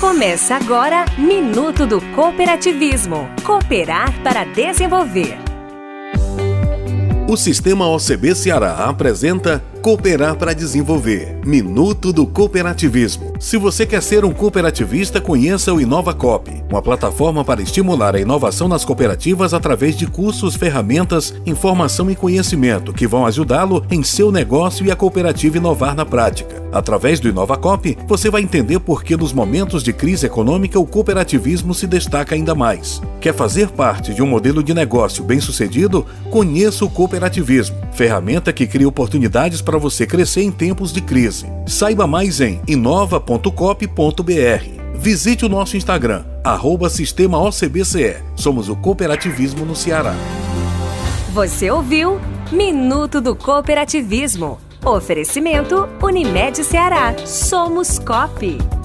Começa agora Minuto do Cooperativismo. Cooperar para desenvolver. O Sistema OCB Ceará apresenta Cooperar para Desenvolver Minuto do Cooperativismo. Se você quer ser um cooperativista, conheça o InovaCop, uma plataforma para estimular a inovação nas cooperativas através de cursos, ferramentas, informação e conhecimento que vão ajudá-lo em seu negócio e a cooperativa inovar na prática. Através do InovaCop, você vai entender por que nos momentos de crise econômica o cooperativismo se destaca ainda mais. Quer fazer parte de um modelo de negócio bem-sucedido? Conheça o cooperativismo, ferramenta que cria oportunidades para você crescer em tempos de crise. Saiba mais em inova.cop.br. Visite o nosso Instagram, arroba Sistema OCBCE. Somos o cooperativismo no Ceará. Você ouviu Minuto do Cooperativismo. Oferecimento Unimed Ceará. Somos COP.